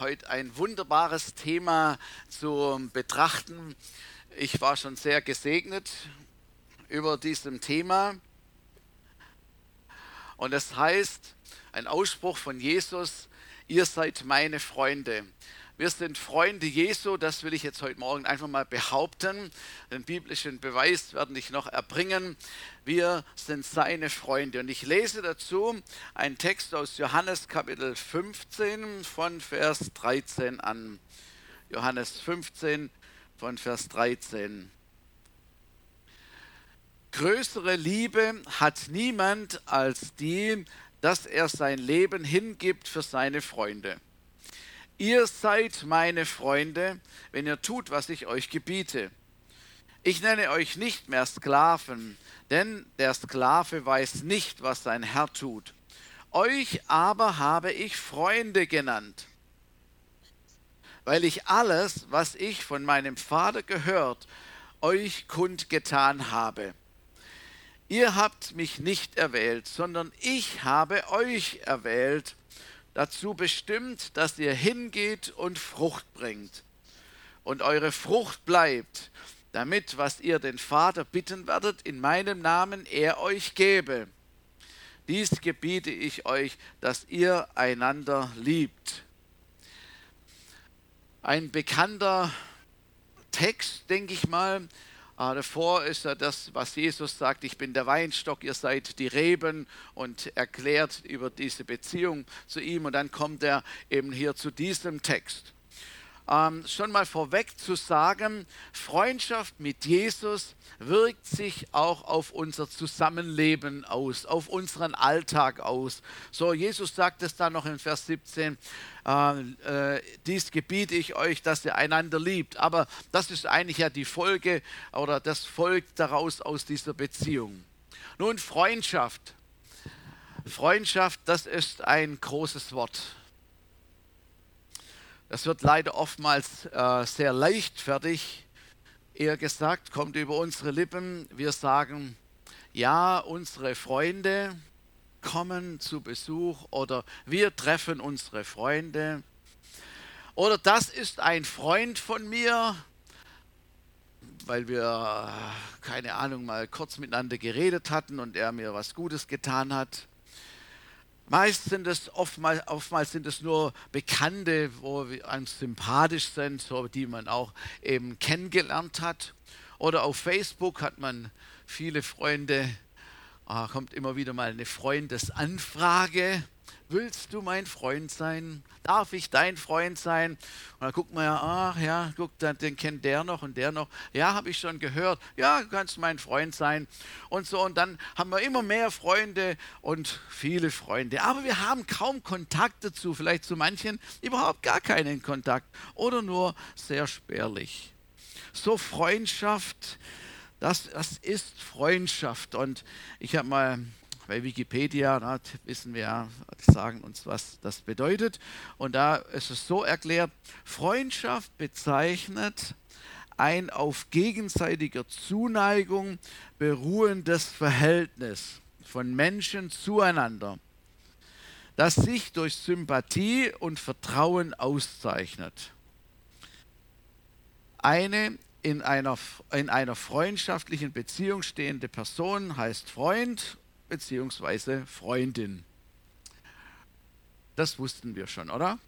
heute ein wunderbares Thema zu betrachten. Ich war schon sehr gesegnet über diesem Thema. Und es heißt, ein Ausspruch von Jesus, ihr seid meine Freunde. Wir sind Freunde Jesu, das will ich jetzt heute Morgen einfach mal behaupten. Den biblischen Beweis werde ich noch erbringen. Wir sind seine Freunde. Und ich lese dazu einen Text aus Johannes Kapitel 15 von Vers 13 an. Johannes 15 von Vers 13. Größere Liebe hat niemand als die, dass er sein Leben hingibt für seine Freunde. Ihr seid meine Freunde, wenn ihr tut, was ich euch gebiete. Ich nenne euch nicht mehr Sklaven, denn der Sklave weiß nicht, was sein Herr tut. Euch aber habe ich Freunde genannt, weil ich alles, was ich von meinem Vater gehört, euch kundgetan habe. Ihr habt mich nicht erwählt, sondern ich habe euch erwählt dazu bestimmt, dass ihr hingeht und Frucht bringt und eure Frucht bleibt, damit, was ihr den Vater bitten werdet, in meinem Namen er euch gebe. Dies gebiete ich euch, dass ihr einander liebt. Ein bekannter Text, denke ich mal, Ah, davor ist ja das, was Jesus sagt, ich bin der Weinstock, ihr seid die Reben und erklärt über diese Beziehung zu ihm. Und dann kommt er eben hier zu diesem Text. Ähm, schon mal vorweg zu sagen, Freundschaft mit Jesus wirkt sich auch auf unser Zusammenleben aus, auf unseren Alltag aus. So, Jesus sagt es dann noch in Vers 17, äh, äh, dies gebiete ich euch, dass ihr einander liebt. Aber das ist eigentlich ja die Folge oder das folgt daraus aus dieser Beziehung. Nun, Freundschaft. Freundschaft, das ist ein großes Wort. Das wird leider oftmals äh, sehr leichtfertig eher gesagt, kommt über unsere Lippen. Wir sagen, ja, unsere Freunde kommen zu Besuch oder wir treffen unsere Freunde. Oder das ist ein Freund von mir, weil wir, keine Ahnung, mal kurz miteinander geredet hatten und er mir was Gutes getan hat. Meist sind es oftmals, oftmals sind es nur Bekannte, wo uns sympathisch sind, so die man auch eben kennengelernt hat. Oder auf Facebook hat man viele Freunde, ah, kommt immer wieder mal eine Freundesanfrage willst du mein Freund sein? Darf ich dein Freund sein? Und dann guckt man ja, ach ja, guck, den kennt der noch und der noch. Ja, habe ich schon gehört. Ja, du kannst mein Freund sein. Und so, und dann haben wir immer mehr Freunde und viele Freunde. Aber wir haben kaum Kontakt dazu, vielleicht zu manchen überhaupt gar keinen Kontakt oder nur sehr spärlich. So Freundschaft, das, das ist Freundschaft. Und ich habe mal bei Wikipedia na, wissen wir, sagen uns, was das bedeutet. Und da ist es so erklärt, Freundschaft bezeichnet ein auf gegenseitiger Zuneigung beruhendes Verhältnis von Menschen zueinander, das sich durch Sympathie und Vertrauen auszeichnet. Eine in einer, in einer freundschaftlichen Beziehung stehende Person heißt Freund beziehungsweise Freundin. Das wussten wir schon, oder?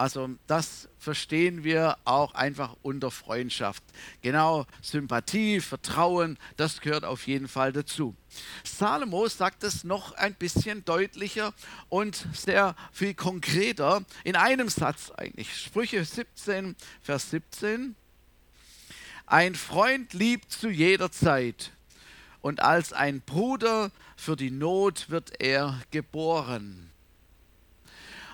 Also das verstehen wir auch einfach unter Freundschaft. Genau, Sympathie, Vertrauen, das gehört auf jeden Fall dazu. Salomo sagt es noch ein bisschen deutlicher und sehr viel konkreter in einem Satz eigentlich. Sprüche 17, Vers 17. Ein Freund liebt zu jeder Zeit und als ein Bruder für die Not wird er geboren.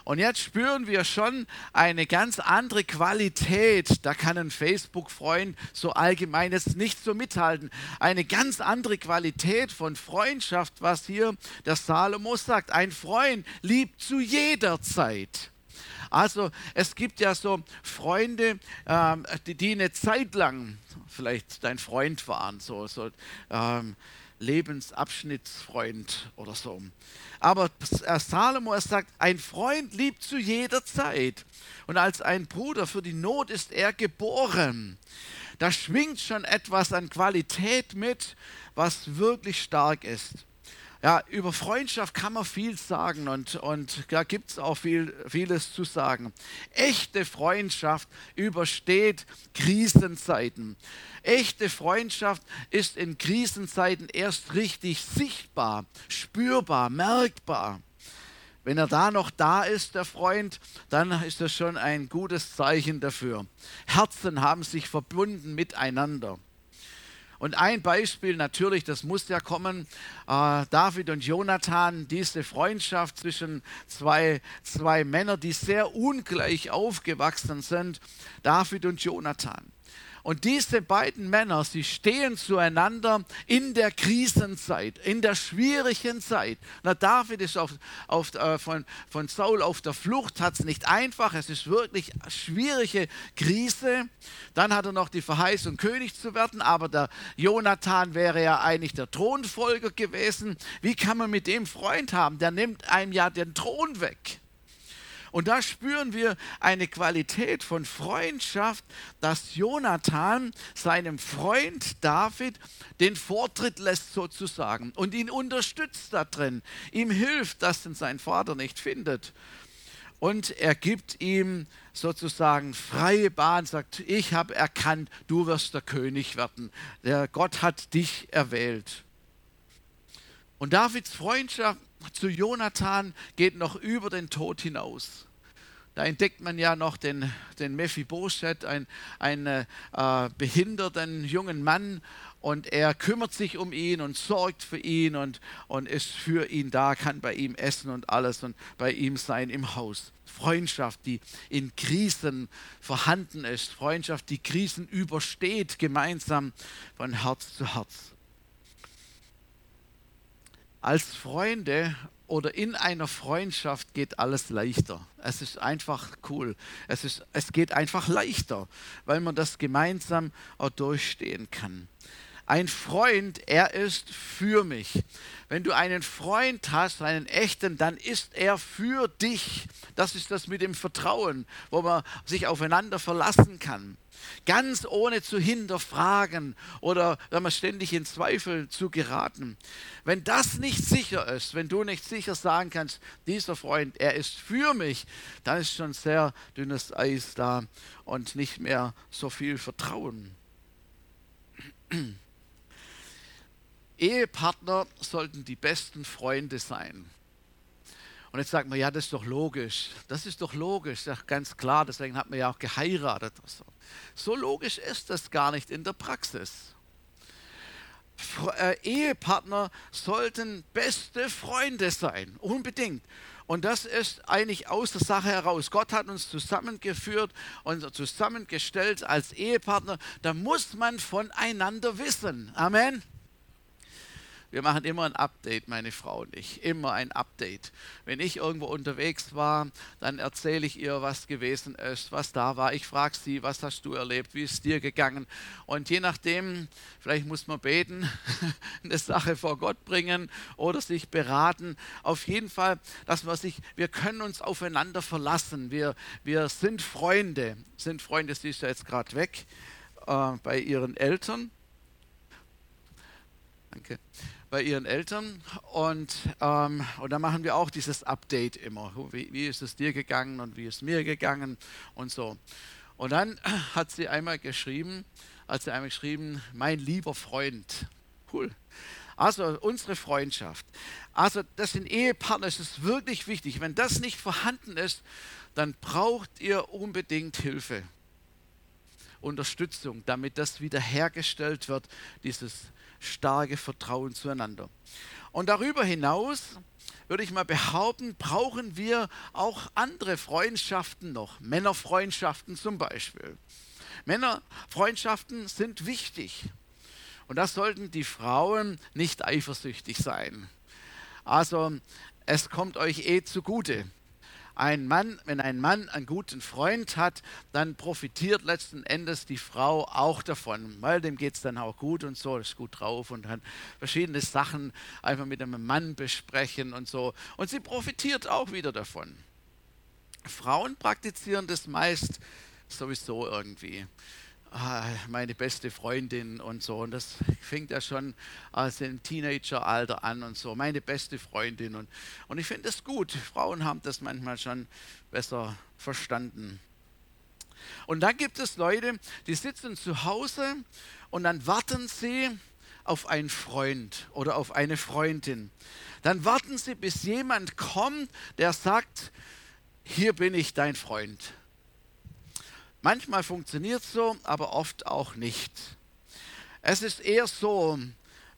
Und jetzt spüren wir schon eine ganz andere Qualität. Da kann ein Facebook-Freund so allgemein jetzt nicht so mithalten. Eine ganz andere Qualität von Freundschaft, was hier der Salomo sagt. Ein Freund liebt zu jeder Zeit. Also es gibt ja so Freunde, ähm, die, die eine Zeit lang vielleicht dein Freund waren, so, so ähm, Lebensabschnittsfreund oder so. Aber Salomo er sagt, ein Freund liebt zu jeder Zeit. Und als ein Bruder für die Not ist er geboren. Da schwingt schon etwas an Qualität mit, was wirklich stark ist. Ja, über Freundschaft kann man viel sagen und, und da gibt es auch viel, vieles zu sagen. Echte Freundschaft übersteht Krisenzeiten. Echte Freundschaft ist in Krisenzeiten erst richtig sichtbar, spürbar, merkbar. Wenn er da noch da ist, der Freund, dann ist das schon ein gutes Zeichen dafür. Herzen haben sich verbunden miteinander. Und ein Beispiel natürlich, das muss ja kommen, äh, David und Jonathan, diese Freundschaft zwischen zwei, zwei Männern, die sehr ungleich aufgewachsen sind, David und Jonathan. Und diese beiden Männer, sie stehen zueinander in der Krisenzeit, in der schwierigen Zeit. Na, David ist auf, auf, äh, von, von Saul auf der Flucht, hat es nicht einfach, es ist wirklich eine schwierige Krise. Dann hat er noch die Verheißung, König zu werden, aber der Jonathan wäre ja eigentlich der Thronfolger gewesen. Wie kann man mit dem Freund haben? Der nimmt einem ja den Thron weg. Und da spüren wir eine Qualität von Freundschaft, dass Jonathan seinem Freund David den Vortritt lässt sozusagen und ihn unterstützt da drin, ihm hilft, dass ihn sein Vater nicht findet. Und er gibt ihm sozusagen freie Bahn, sagt, ich habe erkannt, du wirst der König werden. Der Gott hat dich erwählt. Und Davids Freundschaft zu Jonathan geht noch über den Tod hinaus. Da entdeckt man ja noch den, den Mephibosheth, einen, einen äh, behinderten jungen Mann, und er kümmert sich um ihn und sorgt für ihn und, und ist für ihn da, kann bei ihm essen und alles und bei ihm sein im Haus. Freundschaft, die in Krisen vorhanden ist, Freundschaft, die Krisen übersteht, gemeinsam von Herz zu Herz. Als Freunde oder in einer Freundschaft geht alles leichter. Es ist einfach cool. Es, ist, es geht einfach leichter, weil man das gemeinsam auch durchstehen kann. Ein Freund, er ist für mich. Wenn du einen Freund hast, einen echten, dann ist er für dich. Das ist das mit dem Vertrauen, wo man sich aufeinander verlassen kann. Ganz ohne zu hinterfragen oder wenn man ständig in Zweifel zu geraten. Wenn das nicht sicher ist, wenn du nicht sicher sagen kannst, dieser Freund, er ist für mich, dann ist schon sehr dünnes Eis da und nicht mehr so viel Vertrauen. Ehepartner sollten die besten Freunde sein. Und jetzt sagt man, ja, das ist doch logisch. Das ist doch logisch, ja, ganz klar. Deswegen hat man ja auch geheiratet. So. so logisch ist das gar nicht in der Praxis. Äh, Ehepartner sollten beste Freunde sein, unbedingt. Und das ist eigentlich aus der Sache heraus. Gott hat uns zusammengeführt und zusammengestellt als Ehepartner. Da muss man voneinander wissen. Amen. Wir machen immer ein Update, meine Frau und ich. Immer ein Update. Wenn ich irgendwo unterwegs war, dann erzähle ich ihr, was gewesen ist, was da war. Ich frage sie, was hast du erlebt, wie ist es dir gegangen? Und je nachdem, vielleicht muss man beten, eine Sache vor Gott bringen oder sich beraten. Auf jeden Fall, dass man sich, wir können uns aufeinander verlassen. Wir, wir sind Freunde. Sind Freunde, sie ist ja jetzt gerade weg äh, bei ihren Eltern. Danke bei ihren Eltern und, ähm, und da machen wir auch dieses Update immer. Wie, wie ist es dir gegangen und wie ist mir gegangen und so. Und dann hat sie einmal geschrieben, hat sie einmal geschrieben, mein lieber Freund. Cool. Also unsere Freundschaft. Also das sind Ehepartner, das ist wirklich wichtig. Wenn das nicht vorhanden ist, dann braucht ihr unbedingt Hilfe, Unterstützung, damit das wiederhergestellt wird, dieses starke Vertrauen zueinander. Und darüber hinaus würde ich mal behaupten, brauchen wir auch andere Freundschaften noch, Männerfreundschaften zum Beispiel. Männerfreundschaften sind wichtig. Und das sollten die Frauen nicht eifersüchtig sein. Also es kommt euch eh zugute. Ein Mann, wenn ein Mann einen guten Freund hat, dann profitiert letzten Endes die Frau auch davon, weil dem geht es dann auch gut und so, ist gut drauf und kann verschiedene Sachen einfach mit einem Mann besprechen und so. Und sie profitiert auch wieder davon. Frauen praktizieren das meist sowieso irgendwie. Ah, meine beste Freundin und so. Und das fängt ja schon als im Teenageralter an und so. Meine beste Freundin. Und, und ich finde das gut. Frauen haben das manchmal schon besser verstanden. Und dann gibt es Leute, die sitzen zu Hause und dann warten sie auf einen Freund oder auf eine Freundin. Dann warten sie, bis jemand kommt, der sagt, hier bin ich dein Freund. Manchmal funktioniert es so, aber oft auch nicht. Es ist eher so,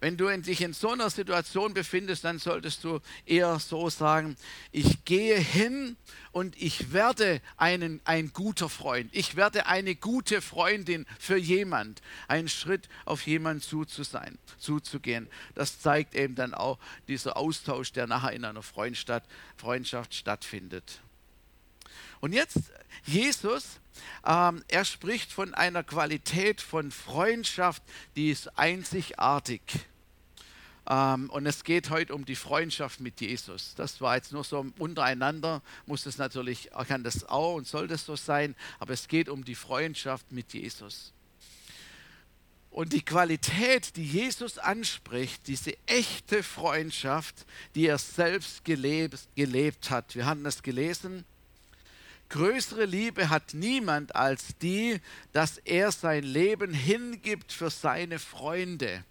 wenn du dich in so einer Situation befindest, dann solltest du eher so sagen, ich gehe hin und ich werde einen, ein guter Freund. Ich werde eine gute Freundin für jemand. Einen Schritt auf jemanden zu, zu sein, zuzugehen. Das zeigt eben dann auch dieser Austausch, der nachher in einer Freundschaft, stattfindet. Und jetzt Jesus, ähm, er spricht von einer Qualität von Freundschaft, die ist einzigartig. Ähm, und es geht heute um die Freundschaft mit Jesus. Das war jetzt nur so untereinander, muss es natürlich, kann das auch und soll das so sein, aber es geht um die Freundschaft mit Jesus. Und die Qualität, die Jesus anspricht, diese echte Freundschaft, die er selbst gelebt, gelebt hat. Wir hatten das gelesen Größere Liebe hat niemand als die, dass er sein Leben hingibt für seine Freunde.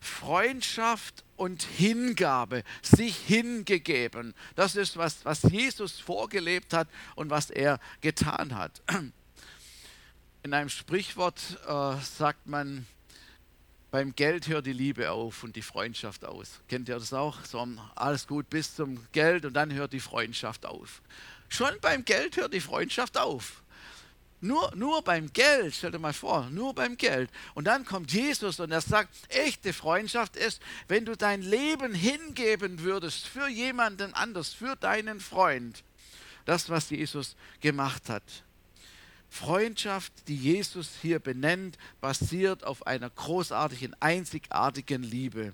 Freundschaft und Hingabe, sich hingegeben, das ist was, was Jesus vorgelebt hat und was er getan hat. In einem Sprichwort äh, sagt man, beim Geld hört die Liebe auf und die Freundschaft aus. Kennt ihr das auch? So, alles gut bis zum Geld und dann hört die Freundschaft auf. Schon beim Geld hört die Freundschaft auf. Nur, nur beim Geld, stell dir mal vor, nur beim Geld. Und dann kommt Jesus und er sagt, echte Freundschaft ist, wenn du dein Leben hingeben würdest für jemanden anders, für deinen Freund. Das, was Jesus gemacht hat. Freundschaft, die Jesus hier benennt, basiert auf einer großartigen, einzigartigen Liebe.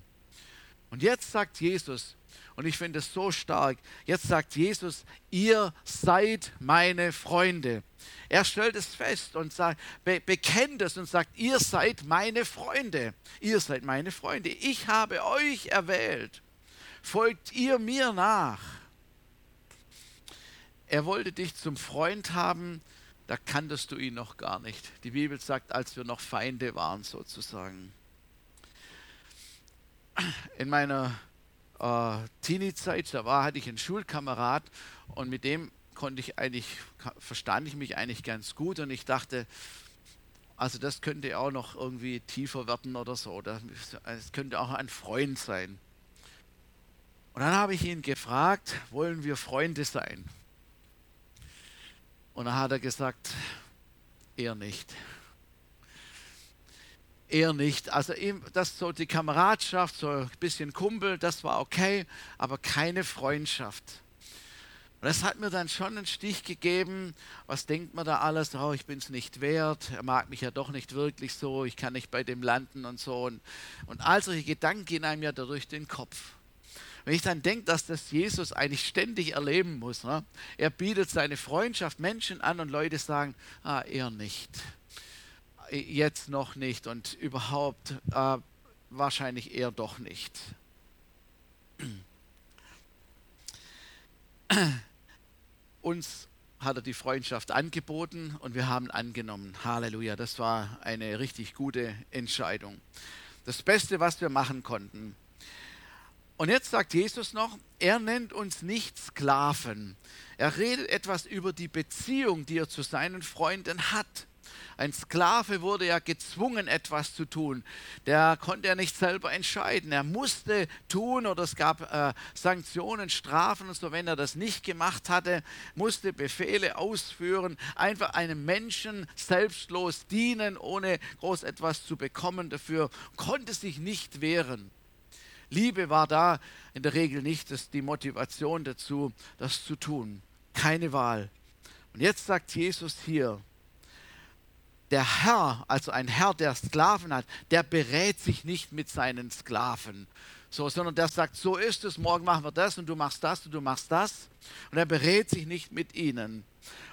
Und jetzt sagt Jesus, und ich finde es so stark. Jetzt sagt Jesus, ihr seid meine Freunde. Er stellt es fest und sagt, be bekennt es und sagt, ihr seid meine Freunde. Ihr seid meine Freunde. Ich habe euch erwählt. Folgt ihr mir nach. Er wollte dich zum Freund haben, da kanntest du ihn noch gar nicht. Die Bibel sagt, als wir noch Feinde waren sozusagen. In meiner äh, Teenie-Zeit, da war, hatte ich einen Schulkamerad und mit dem konnte ich eigentlich, verstand ich mich eigentlich ganz gut und ich dachte, also das könnte auch noch irgendwie tiefer werden oder so. Es könnte auch ein Freund sein. Und dann habe ich ihn gefragt, wollen wir Freunde sein? Und dann hat er gesagt, eher nicht eher nicht. Also das so die Kameradschaft, so ein bisschen Kumpel, das war okay, aber keine Freundschaft. Und das hat mir dann schon einen Stich gegeben. Was denkt man da alles? Oh, ich bin es nicht wert. Er mag mich ja doch nicht wirklich so. Ich kann nicht bei dem landen und so. Und, und all solche Gedanken gehen einem ja durch den Kopf. Wenn ich dann denke, dass das Jesus eigentlich ständig erleben muss. Ne? Er bietet seine Freundschaft Menschen an und Leute sagen, ah, er nicht jetzt noch nicht und überhaupt äh, wahrscheinlich eher doch nicht. Uns hat er die Freundschaft angeboten und wir haben angenommen. Halleluja, das war eine richtig gute Entscheidung. Das Beste, was wir machen konnten. Und jetzt sagt Jesus noch, er nennt uns nicht Sklaven. Er redet etwas über die Beziehung, die er zu seinen Freunden hat. Ein Sklave wurde ja gezwungen, etwas zu tun. Der konnte ja nicht selber entscheiden. Er musste tun oder es gab äh, Sanktionen, Strafen und so. Wenn er das nicht gemacht hatte, musste Befehle ausführen, einfach einem Menschen selbstlos dienen, ohne groß etwas zu bekommen dafür, konnte sich nicht wehren. Liebe war da in der Regel nicht das die Motivation dazu, das zu tun. keine Wahl. Und jetzt sagt Jesus hier, der Herr, also ein Herr, der Sklaven hat, der berät sich nicht mit seinen Sklaven, so, sondern der sagt, so ist es, morgen machen wir das und du machst das und du machst das. Und er berät sich nicht mit ihnen.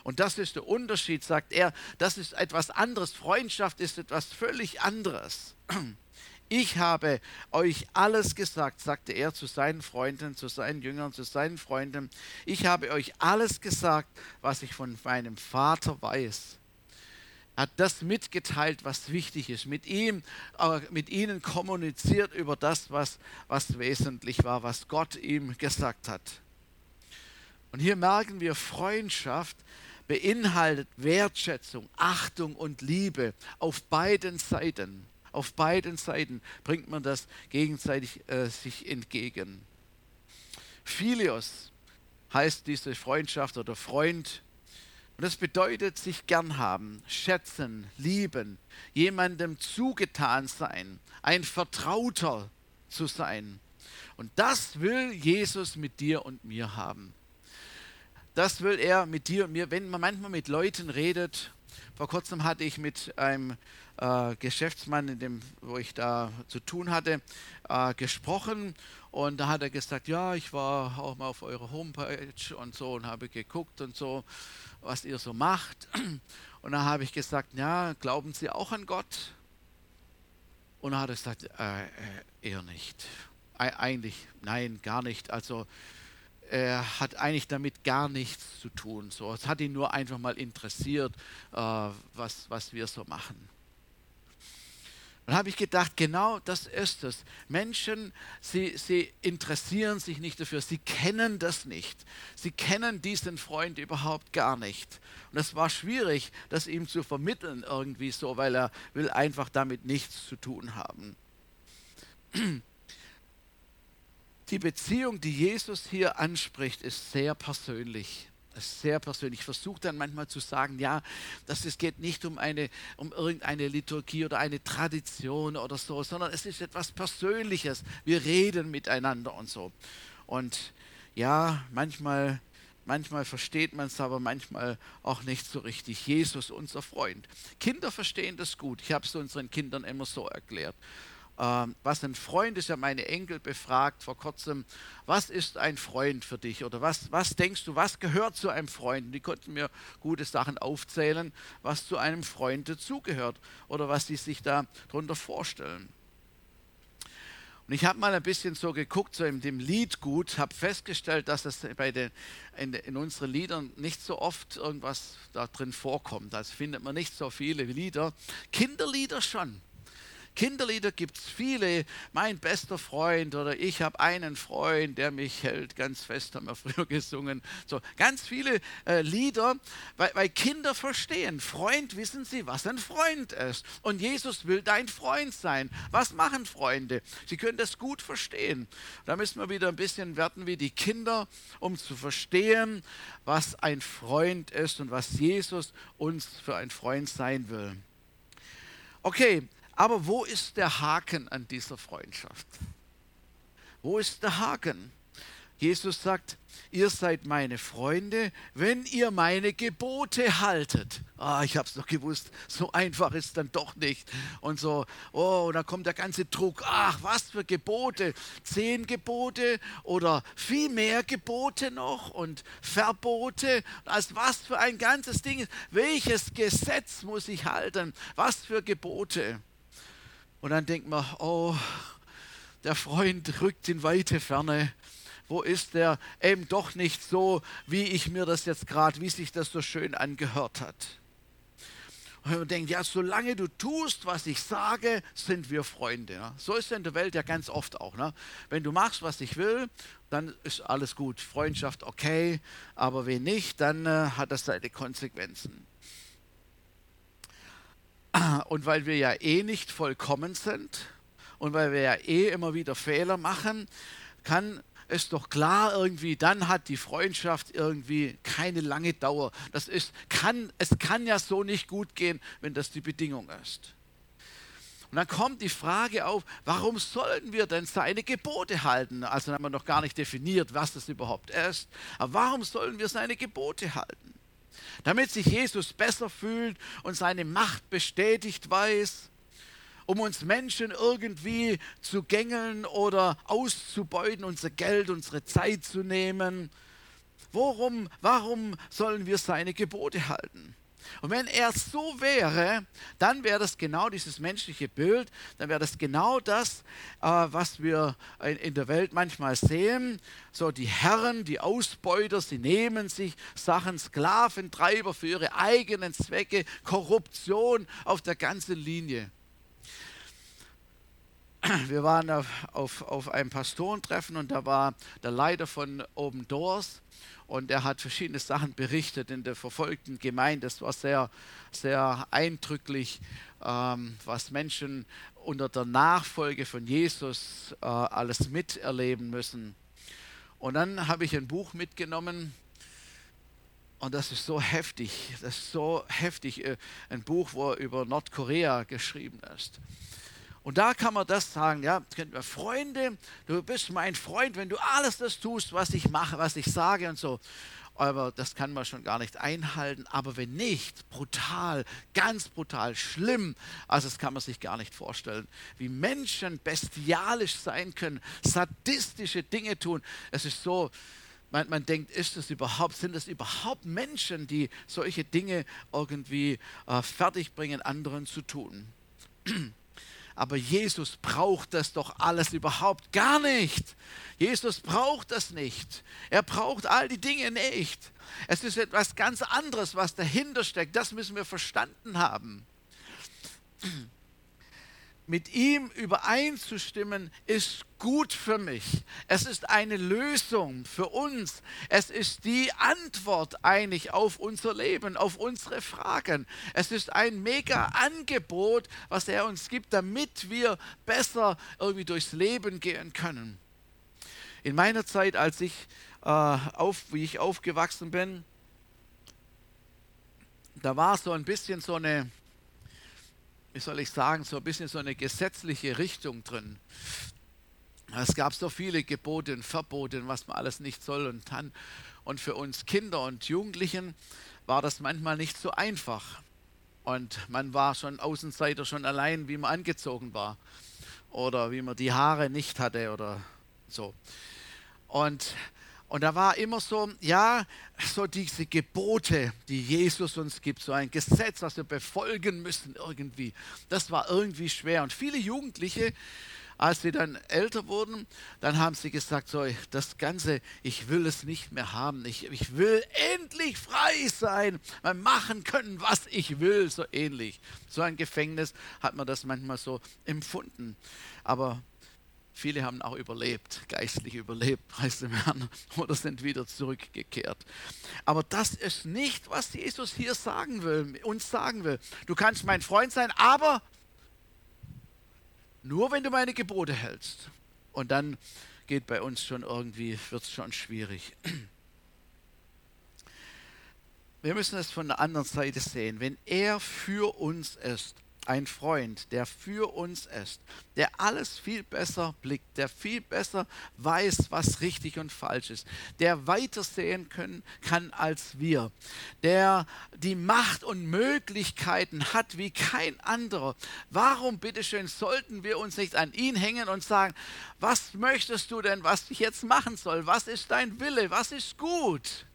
Und das ist der Unterschied, sagt er, das ist etwas anderes. Freundschaft ist etwas völlig anderes. Ich habe euch alles gesagt, sagte er zu seinen Freunden, zu seinen Jüngern, zu seinen Freunden. Ich habe euch alles gesagt, was ich von meinem Vater weiß hat das mitgeteilt, was wichtig ist, mit ihm, äh, mit ihnen kommuniziert über das, was, was wesentlich war, was Gott ihm gesagt hat. Und hier merken wir, Freundschaft beinhaltet Wertschätzung, Achtung und Liebe auf beiden Seiten. Auf beiden Seiten bringt man das gegenseitig äh, sich entgegen. Philios heißt diese Freundschaft oder Freund und das bedeutet sich gern haben, schätzen, lieben, jemandem zugetan sein, ein Vertrauter zu sein. Und das will Jesus mit dir und mir haben. Das will er mit dir und mir, wenn man manchmal mit Leuten redet. Vor kurzem hatte ich mit einem äh, Geschäftsmann, in dem, wo ich da zu tun hatte, äh, gesprochen. Und da hat er gesagt, ja, ich war auch mal auf eurer Homepage und so und habe geguckt und so was ihr so macht. Und dann habe ich gesagt, ja, glauben Sie auch an Gott? Und dann hat er gesagt, äh, äh, eher nicht. E eigentlich, nein, gar nicht. Also er hat eigentlich damit gar nichts zu tun. So, es hat ihn nur einfach mal interessiert, äh, was, was wir so machen. Dann habe ich gedacht, genau das ist es. Menschen, sie, sie interessieren sich nicht dafür, sie kennen das nicht. Sie kennen diesen Freund überhaupt gar nicht. Und es war schwierig, das ihm zu vermitteln irgendwie so, weil er will einfach damit nichts zu tun haben. Die Beziehung, die Jesus hier anspricht, ist sehr persönlich. Sehr persönlich. Ich versuche dann manchmal zu sagen, ja, dass es geht nicht um, eine, um irgendeine Liturgie oder eine Tradition oder so, sondern es ist etwas Persönliches. Wir reden miteinander und so. Und ja, manchmal, manchmal versteht man es, aber manchmal auch nicht so richtig. Jesus, unser Freund. Kinder verstehen das gut. Ich habe es unseren Kindern immer so erklärt. Ähm, was ein Freund ist, ja meine Enkel befragt vor kurzem, was ist ein Freund für dich oder was, was denkst du, was gehört zu einem Freund? Die konnten mir gute Sachen aufzählen, was zu einem Freund dazugehört oder was sie sich darunter vorstellen. Und ich habe mal ein bisschen so geguckt, so in dem Liedgut, habe festgestellt, dass es bei den, in, in, unseren Liedern nicht so oft irgendwas da drin vorkommt. Also findet man nicht so viele Lieder. Kinderlieder schon. Kinderlieder gibt es viele. Mein bester Freund oder ich habe einen Freund, der mich hält ganz fest, haben wir früher gesungen. So ganz viele äh, Lieder, weil, weil Kinder verstehen. Freund, wissen sie, was ein Freund ist. Und Jesus will dein Freund sein. Was machen Freunde? Sie können das gut verstehen. Da müssen wir wieder ein bisschen werden wie die Kinder, um zu verstehen, was ein Freund ist und was Jesus uns für ein Freund sein will. Okay, aber wo ist der Haken an dieser Freundschaft? Wo ist der Haken? Jesus sagt, ihr seid meine Freunde, wenn ihr meine Gebote haltet. Ah, ich habe es doch gewusst, so einfach ist dann doch nicht. Und so, oh, da kommt der ganze Druck. Ach, was für Gebote? Zehn Gebote oder viel mehr Gebote noch und Verbote. Als was für ein ganzes Ding. Welches Gesetz muss ich halten? Was für Gebote? Und dann denkt man, oh, der Freund rückt in weite Ferne. Wo ist der? Eben doch nicht so, wie ich mir das jetzt gerade, wie sich das so schön angehört hat. Und man denkt, ja, solange du tust, was ich sage, sind wir Freunde. Ja? So ist es in der Welt ja ganz oft auch. Ne? Wenn du machst, was ich will, dann ist alles gut. Freundschaft okay, aber wenn nicht, dann äh, hat das seine Konsequenzen. Und weil wir ja eh nicht vollkommen sind und weil wir ja eh immer wieder Fehler machen, kann es doch klar irgendwie, dann hat die Freundschaft irgendwie keine lange Dauer. Das ist, kann, es kann ja so nicht gut gehen, wenn das die Bedingung ist. Und dann kommt die Frage auf, warum sollen wir denn seine Gebote halten? Also haben wir noch gar nicht definiert, was das überhaupt ist. Aber warum sollen wir seine Gebote halten? Damit sich Jesus besser fühlt und seine Macht bestätigt weiß, um uns Menschen irgendwie zu gängeln oder auszubeuten, unser Geld, unsere Zeit zu nehmen. Worum, warum sollen wir seine Gebote halten? Und wenn er so wäre, dann wäre das genau dieses menschliche Bild, dann wäre das genau das, äh, was wir in der Welt manchmal sehen. So die Herren, die Ausbeuter, sie nehmen sich Sachen, Sklaventreiber für ihre eigenen Zwecke, Korruption auf der ganzen Linie. Wir waren auf, auf, auf einem Pastorentreffen und da war der Leiter von Open Doors und er hat verschiedene Sachen berichtet in der verfolgten Gemeinde. Das war sehr, sehr eindrücklich, ähm, was Menschen unter der Nachfolge von Jesus äh, alles miterleben müssen. Und dann habe ich ein Buch mitgenommen, und das ist so heftig, das ist so heftig, äh, ein Buch, wo über Nordkorea geschrieben ist. Und da kann man das sagen, ja, Freunde, du bist mein Freund, wenn du alles das tust, was ich mache, was ich sage und so. Aber das kann man schon gar nicht einhalten. Aber wenn nicht, brutal, ganz brutal, schlimm, also das kann man sich gar nicht vorstellen, wie Menschen bestialisch sein können, sadistische Dinge tun. Es ist so, man, man, denkt, ist das überhaupt, sind das überhaupt Menschen, die solche Dinge irgendwie äh, fertigbringen, anderen zu tun? Aber Jesus braucht das doch alles überhaupt gar nicht. Jesus braucht das nicht. Er braucht all die Dinge nicht. Es ist etwas ganz anderes, was dahinter steckt. Das müssen wir verstanden haben mit ihm übereinzustimmen, ist gut für mich. Es ist eine Lösung für uns. Es ist die Antwort eigentlich auf unser Leben, auf unsere Fragen. Es ist ein mega Angebot, was er uns gibt, damit wir besser irgendwie durchs Leben gehen können. In meiner Zeit, als ich äh, auf, wie ich aufgewachsen bin, da war so ein bisschen so eine wie soll ich sagen, so ein bisschen so eine gesetzliche Richtung drin. Es gab so viele Gebote und Verbote, was man alles nicht soll und kann. Und für uns Kinder und Jugendlichen war das manchmal nicht so einfach. Und man war schon Außenseiter schon allein, wie man angezogen war. Oder wie man die Haare nicht hatte oder so. Und und da war immer so, ja, so diese Gebote, die Jesus uns gibt, so ein Gesetz, was wir befolgen müssen irgendwie. Das war irgendwie schwer. Und viele Jugendliche, als sie dann älter wurden, dann haben sie gesagt, so, das Ganze, ich will es nicht mehr haben. Ich, ich will endlich frei sein, mal machen können, was ich will, so ähnlich. So ein Gefängnis hat man das manchmal so empfunden. Aber Viele haben auch überlebt, geistlich überlebt, preis dem Herrn, oder sind wieder zurückgekehrt. Aber das ist nicht, was Jesus hier sagen will, uns sagen will. Du kannst mein Freund sein, aber nur wenn du meine Gebote hältst. Und dann geht bei uns schon irgendwie, wird es schon schwierig. Wir müssen es von der anderen Seite sehen. Wenn er für uns ist, ein Freund, der für uns ist, der alles viel besser blickt, der viel besser weiß, was richtig und falsch ist, der weiter sehen können, kann als wir, der die Macht und Möglichkeiten hat wie kein anderer. Warum, bitteschön, sollten wir uns nicht an ihn hängen und sagen, was möchtest du denn, was ich jetzt machen soll? Was ist dein Wille? Was ist gut?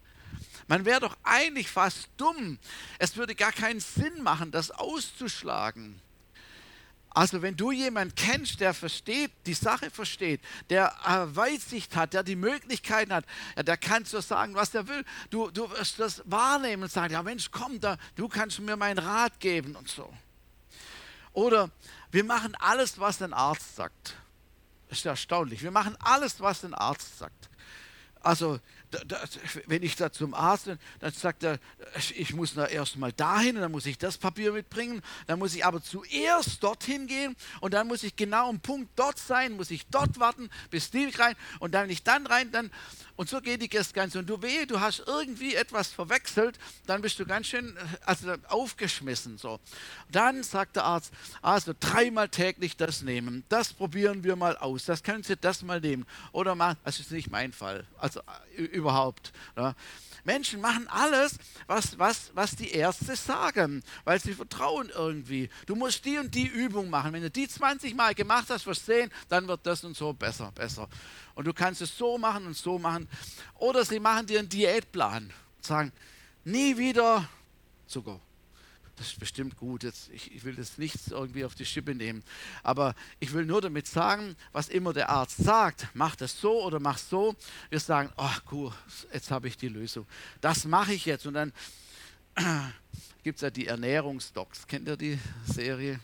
Man wäre doch eigentlich fast dumm. Es würde gar keinen Sinn machen, das auszuschlagen. Also wenn du jemanden kennst, der versteht, die Sache versteht, der Weitsicht hat, der die Möglichkeiten hat, ja, der kannst du sagen, was er will. Du, du wirst das wahrnehmen und sagen, ja Mensch, komm, da, du kannst mir meinen Rat geben und so. Oder wir machen alles, was ein Arzt sagt. Das ist erstaunlich. Wir machen alles, was ein Arzt sagt. Also da, da, wenn ich da zum Arzt bin, dann sagt er, ich muss da erst mal dahin und dann muss ich das Papier mitbringen, dann muss ich aber zuerst dorthin gehen und dann muss ich genau am Punkt dort sein, muss ich dort warten, bis die rein und dann, wenn ich dann rein, dann Und so geht die Ganze. Und du wehe, du hast irgendwie etwas verwechselt, dann bist du ganz schön äh, also aufgeschmissen. So. Dann sagt der Arzt, also dreimal täglich das nehmen. Das probieren wir mal aus. Das können Sie das mal nehmen. Oder mal, das ist nicht mein Fall. Also äh, überhaupt. Ja. Menschen machen alles, was, was, was die Ärzte sagen, weil sie vertrauen irgendwie. Du musst die und die Übung machen. Wenn du die 20 Mal gemacht hast, sehen, dann wird das und so besser, besser. Und du kannst es so machen und so machen. Oder sie machen dir einen Diätplan und sagen, nie wieder Zucker das ist bestimmt gut. Jetzt, ich, ich will das nicht irgendwie auf die Schippe nehmen. Aber ich will nur damit sagen, was immer der Arzt sagt, mach das so oder mach so. Wir sagen, ach oh, cool, jetzt habe ich die Lösung. Das mache ich jetzt. Und dann gibt es ja die Ernährungsdocs. Kennt ihr die Serie?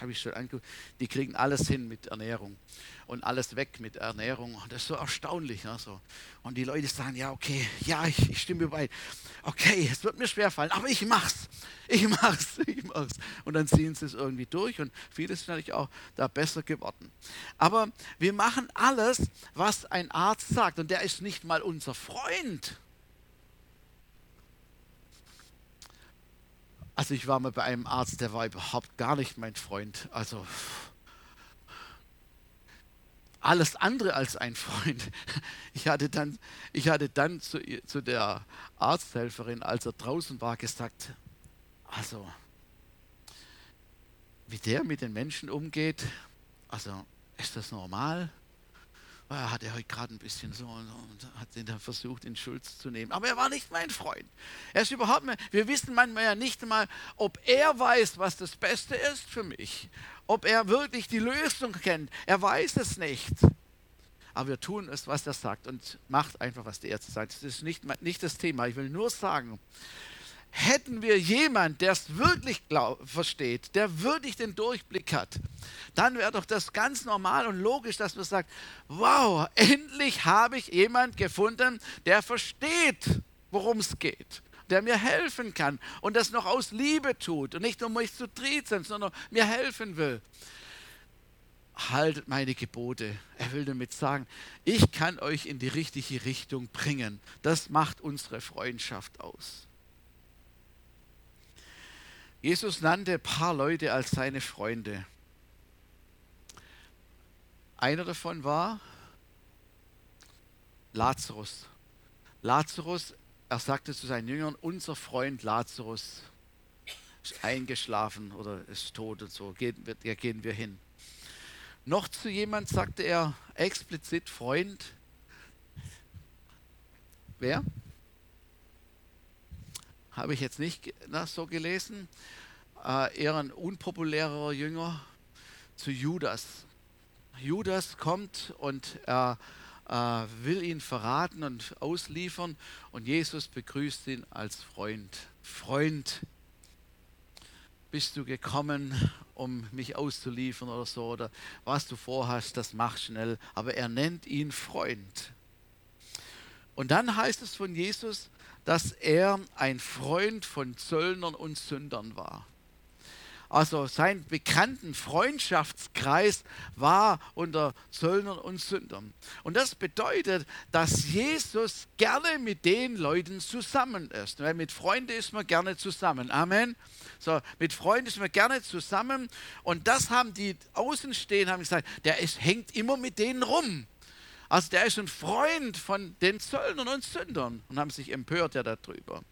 Habe ich schon angeguckt. Die kriegen alles hin mit Ernährung und alles weg mit Ernährung. Das ist so erstaunlich. Ne? So. Und die Leute sagen, ja, okay, ja, ich, ich stimme bei. Okay, es wird mir schwerfallen, aber ich mach's. Ich mach's, ich mach's. Und dann ziehen sie es irgendwie durch und vieles ist natürlich auch da besser geworden. Aber wir machen alles, was ein Arzt sagt. Und der ist nicht mal unser Freund. Also ich war mal bei einem Arzt, der war überhaupt gar nicht mein Freund. Also alles andere als ein Freund. Ich hatte dann, ich hatte dann zu, zu der Arzthelferin, als er draußen war, gesagt, also wie der mit den Menschen umgeht, also ist das normal? Er hat er heute gerade ein bisschen so und, hat ihn dann versucht, in Schutz zu nehmen. Aber er war nicht mein Freund. Er ist überhaupt mehr, wir wissen manchmal ja nicht einmal, ob er weiß, was das Beste ist für mich. Ob er wirklich die Lösung kennt. Er weiß es nicht. Aber wir tun es, was er sagt und macht einfach, was der Ärzte sagt. Das ist nicht, nicht das Thema. Ich will nur sagen, hätten wir jemand, der es wirklich glaub, versteht, der wirklich den Durchblick hat, dann wäre doch das ganz normal und logisch, dass man sagt, wow, endlich habe ich jemand gefunden, der versteht, worum es geht, der mir helfen kann und das noch aus Liebe tut und nicht um mich zu triezen, sondern mir helfen will. Haltet meine Gebote. Er will damit sagen, ich kann euch in die richtige Richtung bringen. Das macht unsere Freundschaft aus. Jesus nannte ein paar Leute als seine Freunde. Einer davon war Lazarus. Lazarus, er sagte zu seinen Jüngern, unser Freund Lazarus ist eingeschlafen oder ist tot und so, gehen wir, da gehen wir hin. Noch zu jemand sagte er explizit Freund. Wer? Habe ich jetzt nicht so gelesen. Äh, eher ein unpopulärer Jünger zu Judas. Judas kommt und er äh, will ihn verraten und ausliefern und Jesus begrüßt ihn als Freund. Freund, bist du gekommen, um mich auszuliefern oder so, oder was du vorhast, das mach schnell. Aber er nennt ihn Freund. Und dann heißt es von Jesus, dass er ein Freund von Zöllnern und Sündern war. Also sein bekannten Freundschaftskreis war unter Zöllnern und Sündern. Und das bedeutet, dass Jesus gerne mit den Leuten zusammen ist. Weil mit Freunden ist man gerne zusammen. Amen. So, mit Freunden ist man gerne zusammen. Und das haben die Außenstehenden haben gesagt, der ist, hängt immer mit denen rum. Also der ist ein Freund von den Zöllnern und Sündern und haben sich empört ja darüber.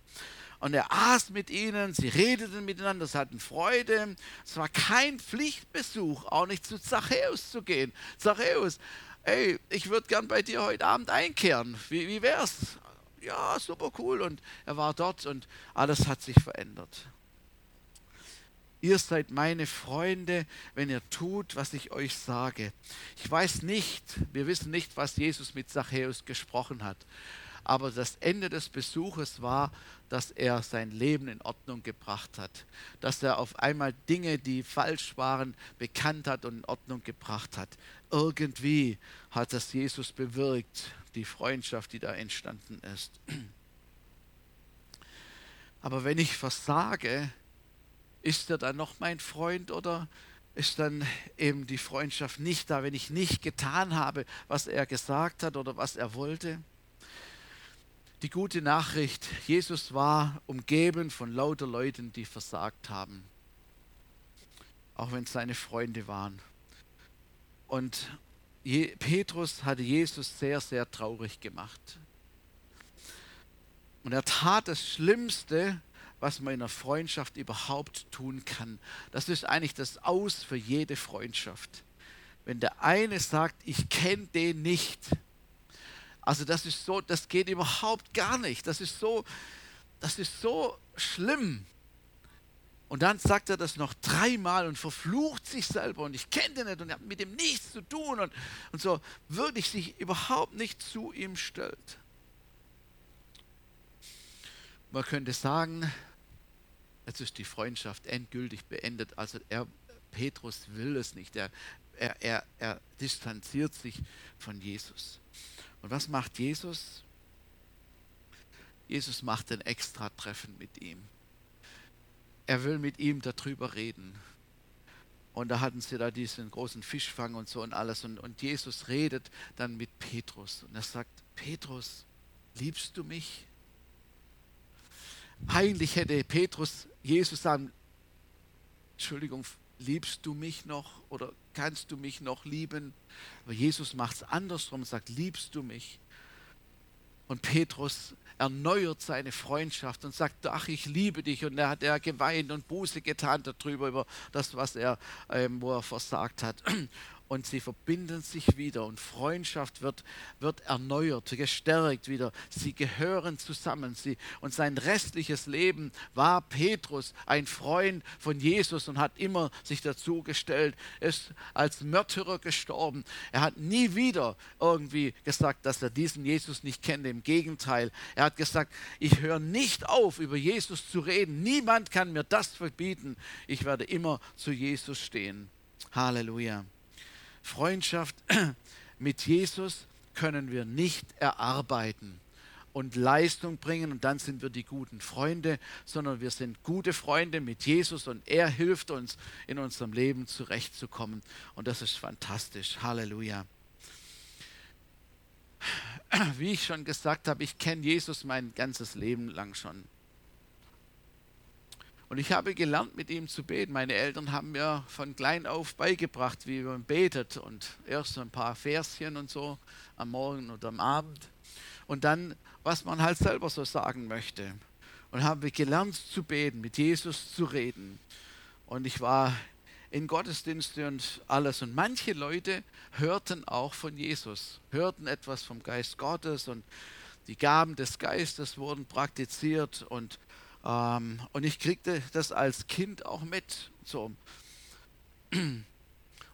Und er aß mit ihnen, sie redeten miteinander, sie hatten Freude. Es war kein Pflichtbesuch, auch nicht zu Zachäus zu gehen. Zachäus, ey, ich würde gern bei dir heute Abend einkehren. Wie, wie wär's? Ja, super cool. Und er war dort und alles hat sich verändert. Ihr seid meine Freunde, wenn ihr tut, was ich euch sage. Ich weiß nicht, wir wissen nicht, was Jesus mit Zachäus gesprochen hat. Aber das Ende des Besuches war, dass er sein Leben in Ordnung gebracht hat. Dass er auf einmal Dinge, die falsch waren, bekannt hat und in Ordnung gebracht hat. Irgendwie hat das Jesus bewirkt, die Freundschaft, die da entstanden ist. Aber wenn ich versage, ist er dann noch mein Freund oder ist dann eben die Freundschaft nicht da, wenn ich nicht getan habe, was er gesagt hat oder was er wollte? Die gute Nachricht, Jesus war umgeben von lauter Leuten, die versagt haben, auch wenn es seine Freunde waren. Und Petrus hatte Jesus sehr, sehr traurig gemacht. Und er tat das Schlimmste, was man in einer Freundschaft überhaupt tun kann. Das ist eigentlich das Aus für jede Freundschaft. Wenn der eine sagt, ich kenne den nicht, also das ist so, das geht überhaupt gar nicht. Das ist so, das ist so schlimm. Und dann sagt er das noch dreimal und verflucht sich selber und ich kenne den nicht und hat mit ihm nichts zu tun und, und so wirklich sich überhaupt nicht zu ihm stellt. Man könnte sagen, jetzt ist die Freundschaft endgültig beendet. Also er, Petrus will es nicht. Er, er, er, er distanziert sich von Jesus. Und was macht Jesus? Jesus macht ein extra Treffen mit ihm. Er will mit ihm darüber reden. Und da hatten sie da diesen großen Fischfang und so und alles. Und, und Jesus redet dann mit Petrus. Und er sagt, Petrus, liebst du mich? Eigentlich hätte Petrus Jesus sagen, Entschuldigung, liebst du mich noch oder kannst du mich noch lieben? Aber Jesus macht es andersrum und sagt, liebst du mich? Und Petrus erneuert seine Freundschaft und sagt, ach, ich liebe dich. Und er hat er geweint und Buße getan darüber, über das, was er, ähm, wo er versagt hat und sie verbinden sich wieder und Freundschaft wird, wird erneuert, gestärkt wieder. Sie gehören zusammen. Sie, und sein restliches Leben war Petrus ein Freund von Jesus und hat immer sich dazu gestellt, ist als Märtyrer gestorben. Er hat nie wieder irgendwie gesagt, dass er diesen Jesus nicht kennt. Im Gegenteil, er hat gesagt, ich höre nicht auf, über Jesus zu reden. Niemand kann mir das verbieten. Ich werde immer zu Jesus stehen. Halleluja. Freundschaft mit Jesus können wir nicht erarbeiten und Leistung bringen und dann sind wir die guten Freunde, sondern wir sind gute Freunde mit Jesus und er hilft uns in unserem Leben zurechtzukommen und das ist fantastisch. Halleluja. Wie ich schon gesagt habe, ich kenne Jesus mein ganzes Leben lang schon. Und ich habe gelernt, mit ihm zu beten. Meine Eltern haben mir von klein auf beigebracht, wie man betet. Und erst so ein paar Verschen und so am Morgen oder am Abend. Und dann, was man halt selber so sagen möchte. Und habe gelernt zu beten, mit Jesus zu reden. Und ich war in Gottesdienste und alles. Und manche Leute hörten auch von Jesus, hörten etwas vom Geist Gottes und die Gaben des Geistes wurden praktiziert und ähm, und ich kriegte das als Kind auch mit. So.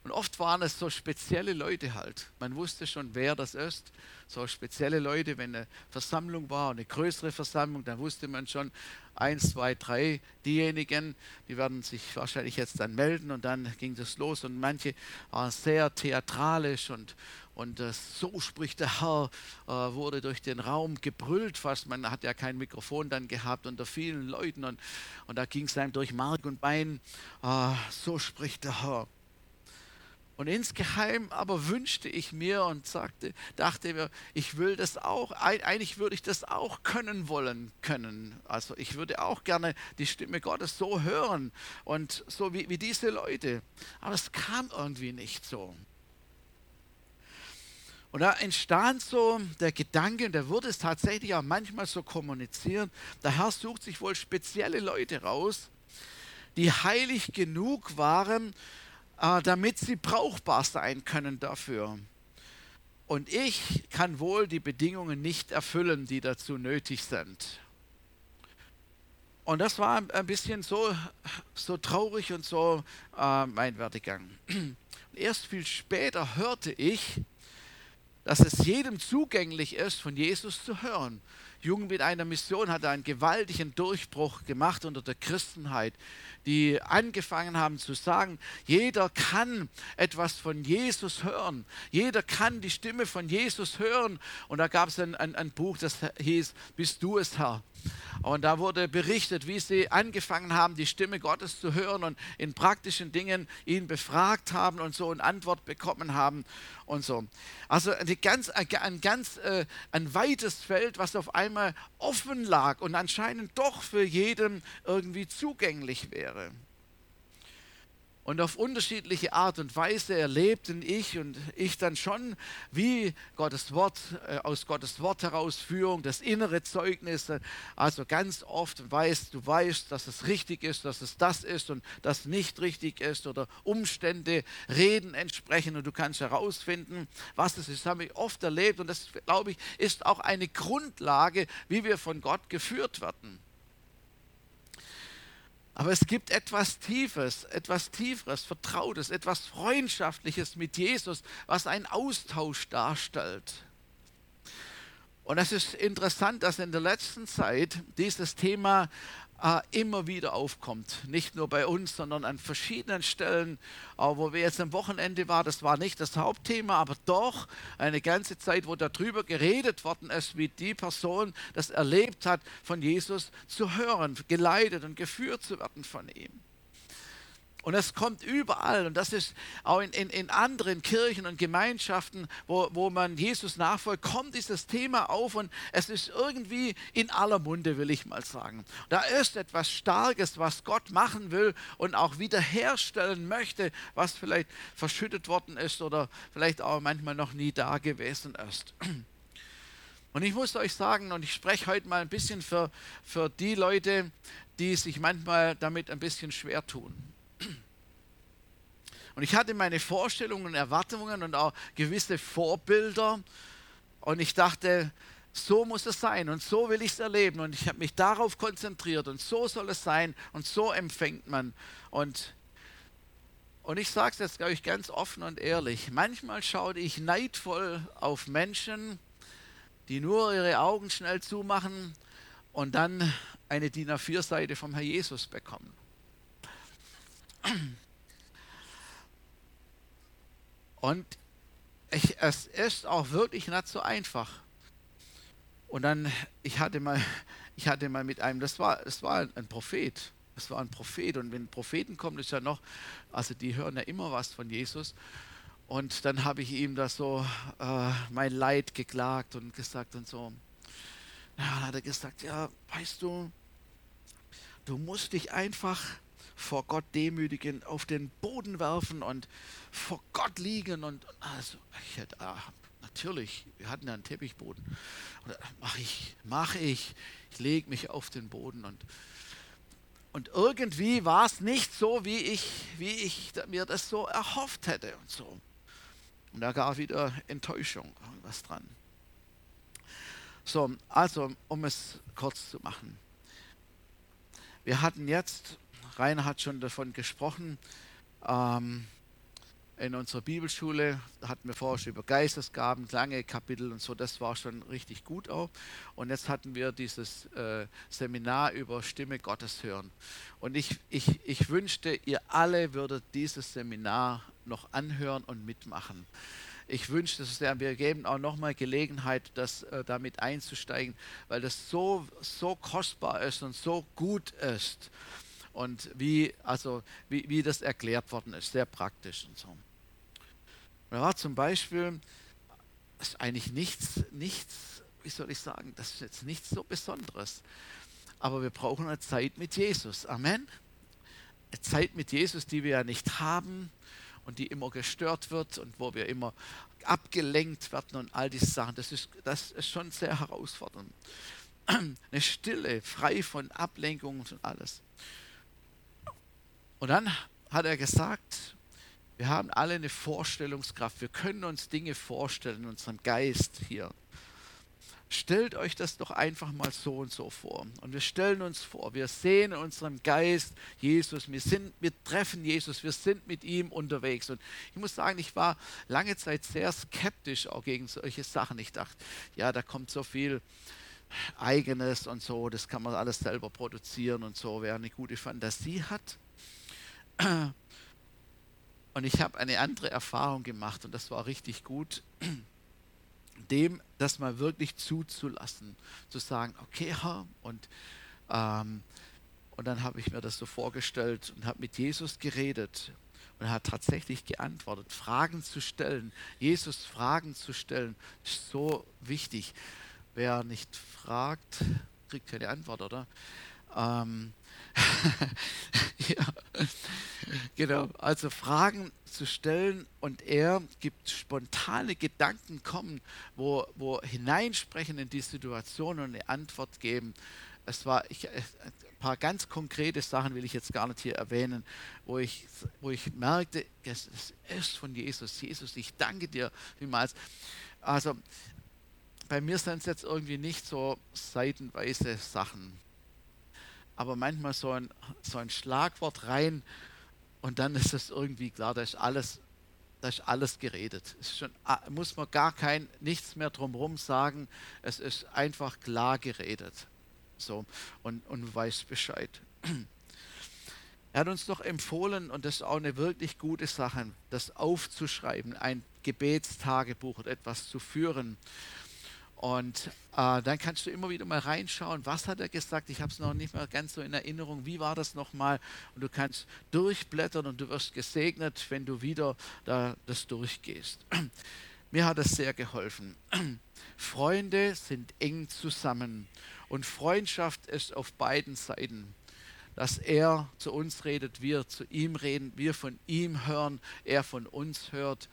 Und oft waren es so spezielle Leute halt. Man wusste schon, wer das ist. So spezielle Leute, wenn eine Versammlung war, eine größere Versammlung, dann wusste man schon, eins, zwei, drei, diejenigen, die werden sich wahrscheinlich jetzt dann melden und dann ging das los. Und manche waren sehr theatralisch und, und äh, so spricht der Herr, äh, wurde durch den Raum gebrüllt fast. Man hat ja kein Mikrofon dann gehabt unter vielen Leuten und, und da ging es einem durch Mark und Bein, äh, so spricht der Herr. Und insgeheim aber wünschte ich mir und sagte, dachte mir, ich will das auch, eigentlich würde ich das auch können wollen können. Also ich würde auch gerne die Stimme Gottes so hören und so wie, wie diese Leute. Aber es kam irgendwie nicht so. Und da entstand so der Gedanke, und der wurde es tatsächlich auch manchmal so kommuniziert, der Herr sucht sich wohl spezielle Leute raus, die heilig genug waren, äh, damit sie brauchbar sein können dafür. Und ich kann wohl die Bedingungen nicht erfüllen, die dazu nötig sind. Und das war ein bisschen so, so traurig und so äh, mein Werdegang. Erst viel später hörte ich, dass es jedem zugänglich ist, von Jesus zu hören. Jugend mit einer Mission hat einen gewaltigen Durchbruch gemacht unter der Christenheit, die angefangen haben zu sagen, jeder kann etwas von Jesus hören, jeder kann die Stimme von Jesus hören. Und da gab es ein, ein, ein Buch, das hieß, Bist du es, Herr? Und da wurde berichtet, wie sie angefangen haben, die Stimme Gottes zu hören und in praktischen Dingen ihn befragt haben und so eine Antwort bekommen haben und so. Also ganz, ein ganz äh, ein weites Feld, was auf einmal offen lag und anscheinend doch für jeden irgendwie zugänglich wäre und auf unterschiedliche Art und Weise erlebten ich und ich dann schon, wie Gottes Wort, äh, aus Gottes Wort heraus Führung, das innere Zeugnis, also ganz oft weißt, du weißt, dass es richtig ist, dass es das ist und das nicht richtig ist oder Umstände, Reden entsprechen und du kannst herausfinden, was es ist. Das habe ich oft erlebt und das, glaube ich, ist auch eine Grundlage, wie wir von Gott geführt werden. Aber es gibt etwas Tiefes, etwas Tieferes, Vertrautes, etwas Freundschaftliches mit Jesus, was einen Austausch darstellt. Und es ist interessant, dass in der letzten Zeit dieses Thema äh, immer wieder aufkommt. Nicht nur bei uns, sondern an verschiedenen Stellen, äh, wo wir jetzt am Wochenende waren. Das war nicht das Hauptthema, aber doch eine ganze Zeit, wo darüber geredet worden ist, wie die Person das erlebt hat, von Jesus zu hören, geleitet und geführt zu werden von ihm. Und es kommt überall. Und das ist auch in, in, in anderen Kirchen und Gemeinschaften, wo, wo man Jesus nachfolgt, kommt dieses Thema auf und es ist irgendwie in aller Munde, will ich mal sagen. Da ist etwas Starkes, was Gott machen will und auch wiederherstellen möchte, was vielleicht verschüttet worden ist oder vielleicht auch manchmal noch nie da gewesen ist. Und ich muss euch sagen, und ich spreche heute mal ein bisschen für, für die Leute, die sich manchmal damit ein bisschen schwer tun. Und ich hatte meine Vorstellungen und Erwartungen und auch gewisse Vorbilder. Und ich dachte, so muss es sein und so will ich es erleben. Und ich habe mich darauf konzentriert und so soll es sein und so empfängt man. Und, und ich sage es jetzt, glaube ich, ganz offen und ehrlich. Manchmal schaue ich neidvoll auf Menschen, die nur ihre Augen schnell zumachen und dann eine DIN A4-Seite vom Herr Jesus bekommen. Und ich, es ist auch wirklich nicht so einfach. Und dann, ich hatte mal, ich hatte mal mit einem, das war, das war ein Prophet, das war ein Prophet. Und wenn Propheten kommen, ist ja noch, also die hören ja immer was von Jesus. Und dann habe ich ihm das so, äh, mein Leid geklagt und gesagt und so. Dann hat er gesagt, ja, weißt du, du musst dich einfach vor Gott demütigen, auf den Boden werfen und vor Gott liegen. Und also, ich hätte, ah, natürlich, wir hatten ja einen Teppichboden. Mach ich, mach ich. Ich lege mich auf den Boden und und irgendwie war es nicht so, wie ich, wie ich mir das so erhofft hätte und so. Und da gab wieder Enttäuschung, was dran. So, also, um es kurz zu machen. Wir hatten jetzt Rainer hat schon davon gesprochen. Ähm, in unserer Bibelschule hatten wir vorher schon über Geistesgaben, lange Kapitel und so, das war schon richtig gut auch. Und jetzt hatten wir dieses äh, Seminar über Stimme Gottes hören. Und ich, ich, ich wünschte, ihr alle würdet dieses Seminar noch anhören und mitmachen. Ich wünschte es sehr, wir geben auch nochmal Gelegenheit, das äh, damit einzusteigen, weil das so, so kostbar ist und so gut ist und wie, also, wie, wie das erklärt worden ist, sehr praktisch und so. Da war zum Beispiel, das ist eigentlich nichts, nichts, wie soll ich sagen, das ist jetzt nichts so Besonderes. Aber wir brauchen eine Zeit mit Jesus. Amen. Eine Zeit mit Jesus, die wir ja nicht haben und die immer gestört wird und wo wir immer abgelenkt werden und all diese Sachen. Das ist, das ist schon sehr herausfordernd. Eine Stille, frei von Ablenkungen und alles. Und dann hat er gesagt, wir haben alle eine Vorstellungskraft. Wir können uns Dinge vorstellen in unserem Geist hier. Stellt euch das doch einfach mal so und so vor. Und wir stellen uns vor, wir sehen in unserem Geist Jesus, wir, sind, wir treffen Jesus, wir sind mit ihm unterwegs. Und ich muss sagen, ich war lange Zeit sehr skeptisch auch gegen solche Sachen. Ich dachte, ja, da kommt so viel Eigenes und so, das kann man alles selber produzieren und so, wer eine gute Fantasie hat. Und ich habe eine andere Erfahrung gemacht und das war richtig gut, dem das mal wirklich zuzulassen, zu sagen, okay Herr, und, ähm, und dann habe ich mir das so vorgestellt und habe mit Jesus geredet und er hat tatsächlich geantwortet, Fragen zu stellen, Jesus Fragen zu stellen, ist so wichtig. wer nicht fragt, kriegt keine Antwort, oder? Ähm, ja, genau. Also Fragen zu stellen und er gibt spontane Gedanken kommen, wo, wo hineinsprechen in die Situation und eine Antwort geben. Es war ich, ein paar ganz konkrete Sachen will ich jetzt gar nicht hier erwähnen, wo ich, wo ich merkte, es ist von Jesus. Jesus, ich danke dir vielmals. Also bei mir sind es jetzt irgendwie nicht so seitenweise Sachen aber manchmal so ein, so ein Schlagwort rein und dann ist es irgendwie klar, da ist alles, da ist alles geredet. Es schon, ah, muss man gar kein, nichts mehr drumherum sagen. Es ist einfach klar geredet. So, und, und weiß Bescheid. Er hat uns doch empfohlen, und das ist auch eine wirklich gute Sache, das aufzuschreiben, ein Gebetstagebuch oder etwas zu führen. Und äh, dann kannst du immer wieder mal reinschauen, was hat er gesagt. Ich habe es noch nicht mehr ganz so in Erinnerung, wie war das nochmal. Und du kannst durchblättern und du wirst gesegnet, wenn du wieder da, das durchgehst. Mir hat es sehr geholfen. Freunde sind eng zusammen und Freundschaft ist auf beiden Seiten. Dass er zu uns redet, wir zu ihm reden, wir von ihm hören, er von uns hört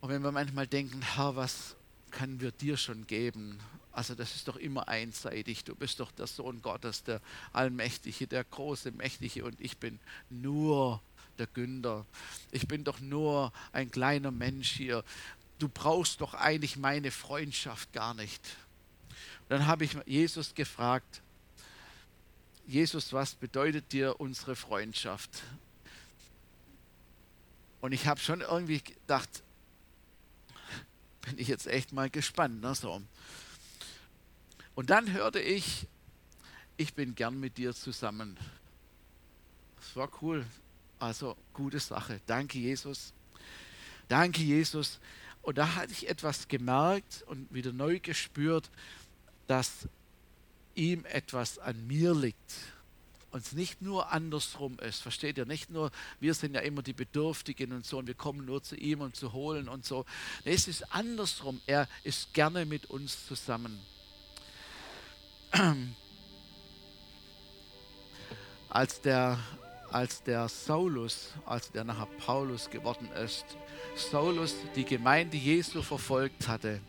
und wenn wir manchmal denken, Herr, was können wir dir schon geben? Also das ist doch immer einseitig. Du bist doch der Sohn Gottes, der Allmächtige, der große, Mächtige und ich bin nur der Günder. Ich bin doch nur ein kleiner Mensch hier. Du brauchst doch eigentlich meine Freundschaft gar nicht. Und dann habe ich Jesus gefragt, Jesus, was bedeutet dir unsere Freundschaft? Und ich habe schon irgendwie gedacht, bin ich jetzt echt mal gespannt. Ne, so. Und dann hörte ich, ich bin gern mit dir zusammen. Das war cool. Also gute Sache. Danke, Jesus. Danke, Jesus. Und da hatte ich etwas gemerkt und wieder neu gespürt, dass ihm etwas an mir liegt uns nicht nur andersrum ist. Versteht ihr? Nicht nur, wir sind ja immer die Bedürftigen und so und wir kommen nur zu ihm, um zu holen und so. Nee, es ist andersrum. Er ist gerne mit uns zusammen. Als der, als der Saulus, als der nachher Paulus geworden ist, Saulus die Gemeinde Jesu verfolgt hatte,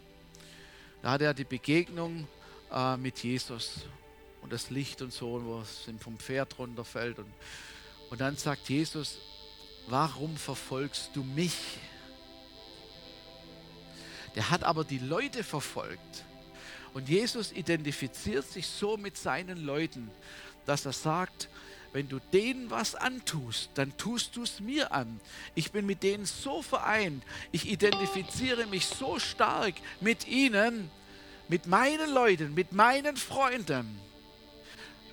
da hatte er die Begegnung äh, mit Jesus und das Licht und so, wo es vom Pferd runterfällt. Und, und dann sagt Jesus, warum verfolgst du mich? Der hat aber die Leute verfolgt. Und Jesus identifiziert sich so mit seinen Leuten, dass er sagt, wenn du denen was antust, dann tust du es mir an. Ich bin mit denen so vereint. Ich identifiziere mich so stark mit ihnen, mit meinen Leuten, mit meinen Freunden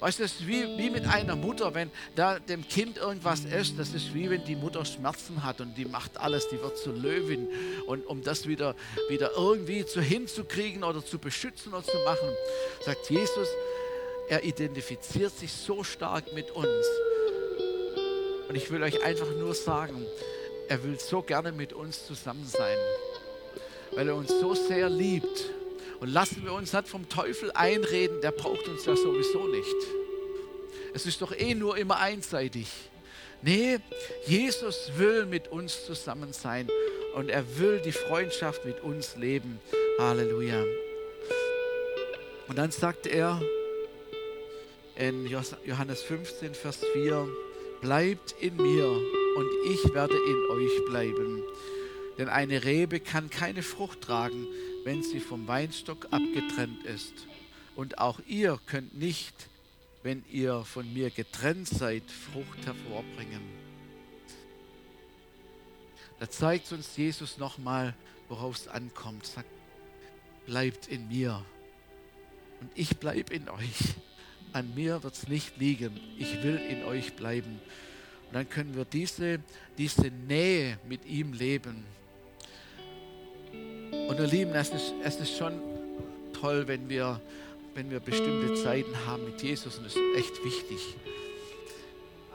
Weißt du, das ist wie, wie mit einer Mutter, wenn da dem Kind irgendwas ist, das ist wie wenn die Mutter Schmerzen hat und die macht alles, die wird zur Löwin. Und um das wieder, wieder irgendwie zu hinzukriegen oder zu beschützen oder zu machen, sagt Jesus, er identifiziert sich so stark mit uns. Und ich will euch einfach nur sagen, er will so gerne mit uns zusammen sein, weil er uns so sehr liebt und lassen wir uns nicht vom Teufel einreden, der braucht uns ja sowieso nicht. Es ist doch eh nur immer einseitig. Nee, Jesus will mit uns zusammen sein und er will die Freundschaft mit uns leben. Halleluja. Und dann sagt er in Johannes 15, Vers 4, bleibt in mir und ich werde in euch bleiben. Denn eine Rebe kann keine Frucht tragen, wenn sie vom Weinstock abgetrennt ist. Und auch ihr könnt nicht, wenn ihr von mir getrennt seid, Frucht hervorbringen. Da zeigt uns Jesus nochmal, worauf es ankommt. Sagt, bleibt in mir und ich bleibe in euch. An mir wird es nicht liegen. Ich will in euch bleiben. Und dann können wir diese, diese Nähe mit ihm leben. Und ihr Lieben, es ist, es ist schon toll, wenn wir, wenn wir bestimmte Zeiten haben mit Jesus und das ist echt wichtig.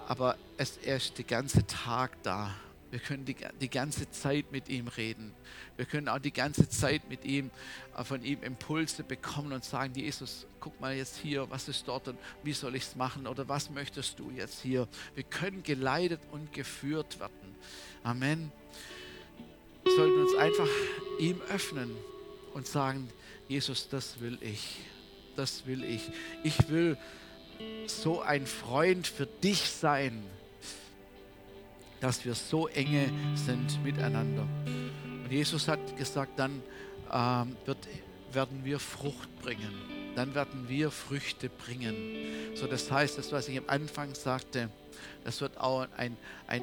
Aber es, er ist den ganzen Tag da Wir können die, die ganze Zeit mit ihm reden. Wir können auch die ganze Zeit mit ihm, äh, von ihm Impulse bekommen und sagen, Jesus, guck mal jetzt hier, was ist dort und wie soll ich es machen oder was möchtest du jetzt hier? Wir können geleitet und geführt werden. Amen. Wir sollten uns einfach ihm öffnen und sagen, Jesus, das will ich. Das will ich. Ich will so ein Freund für dich sein dass wir so enge sind miteinander. Und Jesus hat gesagt, dann ähm, wird, werden wir Frucht bringen. Dann werden wir Früchte bringen. So, das heißt, das, was ich am Anfang sagte, das wird auch einen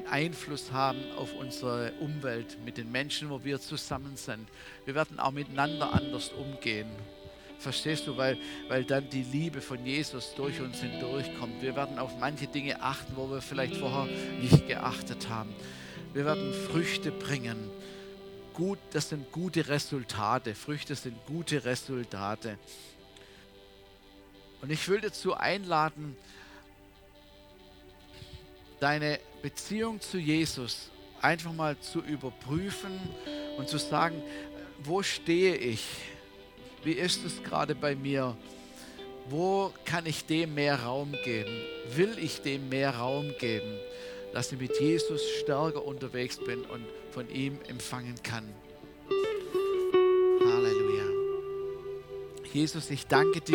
Einfluss haben auf unsere Umwelt mit den Menschen, wo wir zusammen sind. Wir werden auch miteinander anders umgehen. Verstehst du, weil, weil dann die Liebe von Jesus durch uns hindurchkommt. Wir werden auf manche Dinge achten, wo wir vielleicht vorher nicht geachtet haben. Wir werden Früchte bringen. Gut, das sind gute Resultate. Früchte sind gute Resultate. Und ich will dazu einladen, deine Beziehung zu Jesus einfach mal zu überprüfen und zu sagen, wo stehe ich? Wie ist es gerade bei mir? Wo kann ich dem mehr Raum geben? Will ich dem mehr Raum geben, dass ich mit Jesus stärker unterwegs bin und von ihm empfangen kann? Halleluja. Jesus, ich danke dir.